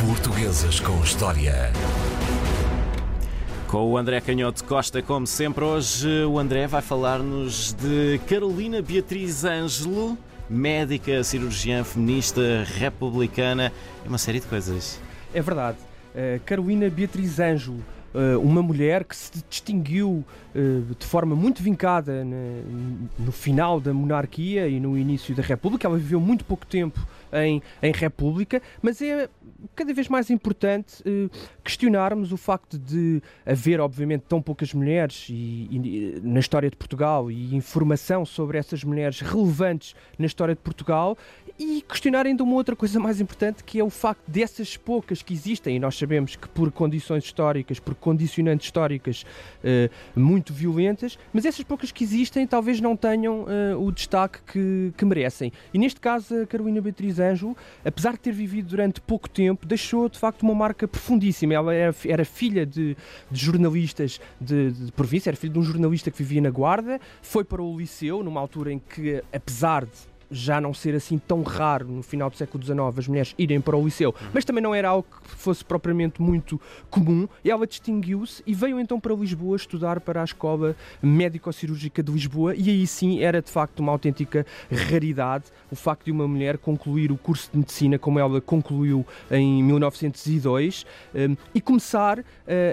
Portuguesas com História. Com o André Canhoto Costa, como sempre, hoje o André vai falar-nos de Carolina Beatriz Ângelo, médica, cirurgiã feminista, republicana e uma série de coisas. É verdade. Uh, Carolina Beatriz Ângelo, uh, uma mulher que se distinguiu uh, de forma muito vincada no final da monarquia e no início da República. Ela viveu muito pouco tempo em, em República, mas é cada vez mais importante uh, questionarmos o facto de haver, obviamente, tão poucas mulheres e, e, na história de Portugal e informação sobre essas mulheres relevantes na história de Portugal e questionar ainda uma outra coisa mais importante que é o facto dessas poucas que existem, e nós sabemos que por condições históricas, por condicionantes históricas uh, muito violentas, mas essas poucas que existem talvez não tenham o destaque que, que merecem. E neste caso, a Carolina Beatriz Ângelo, apesar de ter vivido durante pouco tempo, deixou de facto uma marca profundíssima. Ela era, era filha de, de jornalistas de, de, província, era filha de um jornalista que vivia na Guarda, foi para o liceu, numa altura em que, apesar de já não ser assim tão raro no final do século XIX as mulheres irem para o liceu, mas também não era algo que fosse propriamente muito comum. E ela distinguiu-se e veio então para Lisboa estudar para a Escola Médico-Cirúrgica de Lisboa, e aí sim era de facto uma autêntica raridade o facto de uma mulher concluir o curso de medicina como ela concluiu em 1902 um, e começar uh,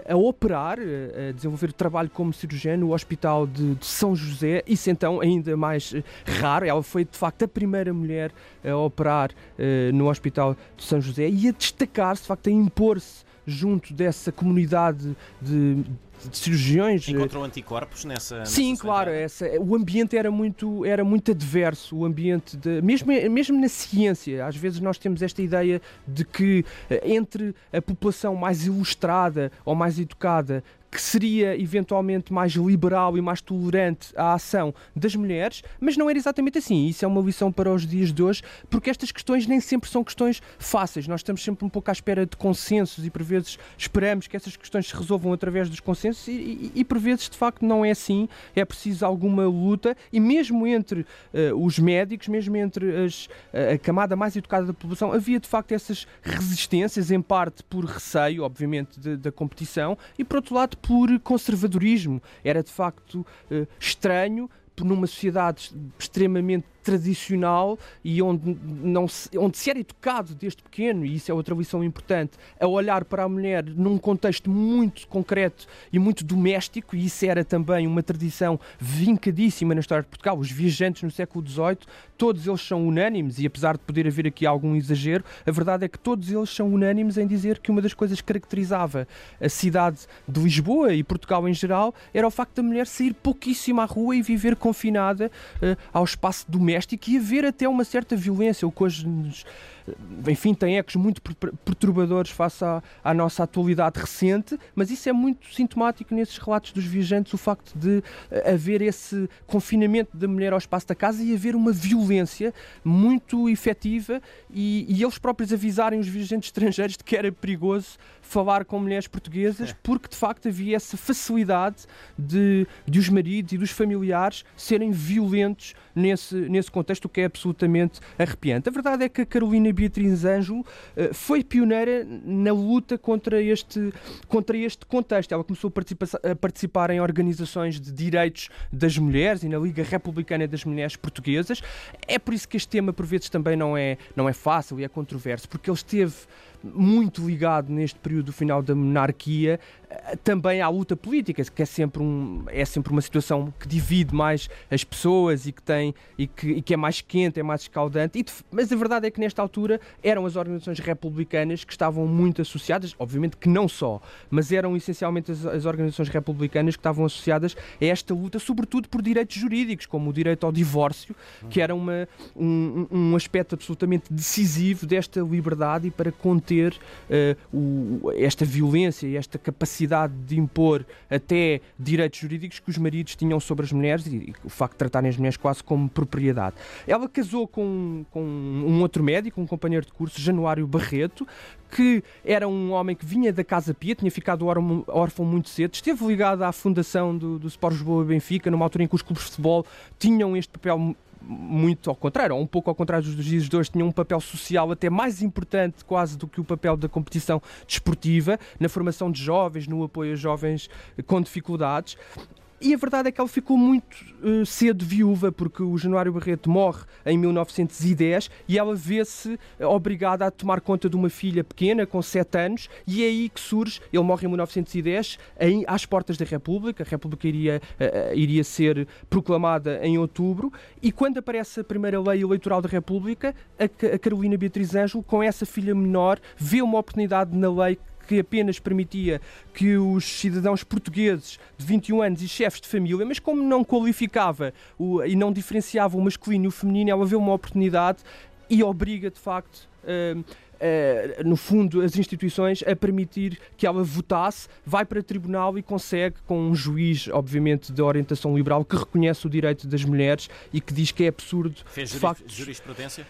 a operar, uh, a desenvolver trabalho como cirurgiã no Hospital de, São José. Isso então ainda mais uh, raro. Ela foi de facto a primeira mulher a operar uh, no Hospital de São José e a destacar-se, de facto, a impor-se junto dessa comunidade de, de cirurgiões. Encontrou anticorpos nessa. nessa Sim, claro. Essa, o ambiente era muito, era muito adverso. O ambiente, de, mesmo, mesmo na ciência, às vezes nós temos esta ideia de que eh, entre a população mais ilustrada ou mais educada que seria eventualmente mais liberal e mais tolerante à ação das mulheres, mas não era exatamente assim. Isso é uma lição para os dias de hoje, porque estas questões nem sempre são questões fáceis. Nós estamos sempre um pouco à espera de consensos e por vezes esperamos que essas questões se resolvam através dos consensos e, e, e por vezes de facto não é assim. É preciso alguma luta e mesmo entre uh, os médicos, mesmo entre as, a camada mais educada da população, havia de facto essas resistências, em parte por receio, obviamente, da competição e por outro lado por conservadorismo. Era de facto uh, estranho numa sociedade extremamente tradicional e onde, não se, onde se era educado desde pequeno, e isso é outra lição importante, a olhar para a mulher num contexto muito concreto e muito doméstico, e isso era também uma tradição vincadíssima na história de Portugal. Os viajantes no século XVIII, todos eles são unânimes, e apesar de poder haver aqui algum exagero, a verdade é que todos eles são unânimes em dizer que uma das coisas que caracterizava a cidade de Lisboa e Portugal em geral era o facto da mulher sair pouquíssimo à rua e viver confinada uh, ao espaço doméstico doméstico e haver até uma certa violência, o que hoje nos, enfim, tem ecos muito perturbadores face à, à, nossa atualidade recente, mas isso é muito sintomático nesses relatos dos viajantes, o facto de eh, haver esse confinamento da mulher ao espaço da casa e haver uma violência muito efetiva e, e eles próprios avisarem os viajantes estrangeiros de que era perigoso falar com mulheres portuguesas, é. porque de facto havia essa facilidade de, de os maridos e dos familiares serem violentos nesse, nesse contexto, o que é absolutamente arrepiante. A verdade é que a Carolina Beatriz Ângelo eh, foi pioneira na luta contra este, contra este contexto. Ela começou a participar, a participar em organizações de direitos das mulheres e na Liga Republicana das Mulheres Portuguesas. É por isso que este tema, por vezes, também não é, não é fácil e é controverso, porque ele esteve muito ligado neste período do final da monarquia eh, também à luta política, que é sempre, um, é sempre uma situação que divide mais as pessoas e que tem e que, e que é mais quente, é mais escaldante. E, mas a verdade é que nesta altura eram as organizações republicanas que estavam muito associadas, obviamente que não só, mas eram essencialmente as, as organizações republicanas que estavam associadas a esta luta, sobretudo por direitos jurídicos, como o direito ao divórcio, que era uma, um, um aspecto absolutamente decisivo desta liberdade e para conter uh, o, esta violência e esta capacidade de impor até direitos jurídicos que os maridos tinham sobre as mulheres e, e o facto de tratarem as mulheres quase como propriedade. Ela casou com, com um outro médico, um companheiro de curso, Januário Barreto, que era um homem que vinha da Casa Pia, tinha ficado órfão muito cedo, esteve ligado à fundação do, do Sport Lisboa Benfica, numa altura em que os clubes de futebol tinham este papel muito ao contrário, ou um pouco ao contrário dos juízes de hoje, tinham um papel social até mais importante quase do que o papel da competição desportiva, na formação de jovens, no apoio a jovens com dificuldades. E a verdade é que ela ficou muito uh, cedo viúva, porque o Januário Barreto morre em 1910 e ela vê-se uh, obrigada a tomar conta de uma filha pequena, com 7 anos, e é aí que surge, ele morre em 1910, em, às portas da República, a República iria, uh, iria ser proclamada em outubro, e quando aparece a primeira lei eleitoral da República, a, a Carolina Beatriz Ângelo, com essa filha menor, vê uma oportunidade na lei que apenas permitia que os cidadãos portugueses de 21 anos e chefes de família, mas como não qualificava o, e não diferenciava o masculino e o feminino, ela vê uma oportunidade e obriga, de facto, uh, uh, no fundo, as instituições a permitir que ela votasse, vai para tribunal e consegue, com um juiz, obviamente, de orientação liberal, que reconhece o direito das mulheres e que diz que é absurdo. Fez jurisprudência?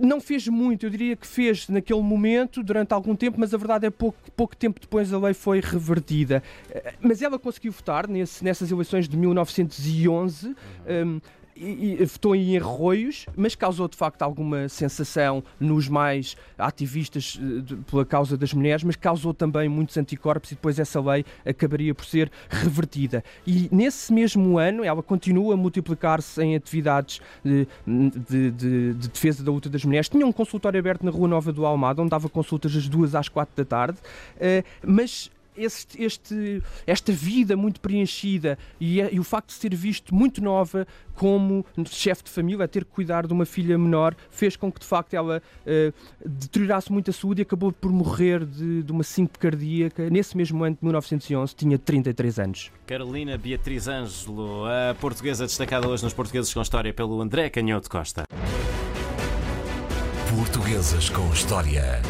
Não fez muito, eu diria que fez naquele momento, durante algum tempo, mas a verdade é pouco, pouco tempo depois a lei foi revertida. Eh, mas ela conseguiu votar nesse, nessas eleições de 1911. Uhum. Um, e, e, votou em arroios, mas causou de facto alguma sensação nos mais ativistas eh, de, pela causa das mulheres, mas causou também muitos anticorpos e depois essa lei acabaria por ser revertida. E nesse mesmo ano ela continua a multiplicar-se em atividades de, de, de, de, defesa da luta das mulheres. Tinha um consultório aberto na Rua Nova do Almada, onde dava consultas das duas às quatro da tarde, uh, mas este, este, esta vida muito preenchida e, e, o facto de ser visto muito nova como chefe de família, a ter que cuidar de uma filha menor, fez com que de facto ela uh, deteriorasse muito a saúde e acabou por morrer de, de uma síncope cardíaca nesse mesmo ano de 1911, tinha 33 anos. Carolina Beatriz Ângelo, a portuguesa destacada hoje nos Portugueses com História pelo André Canhoto Costa. Portuguesas com História.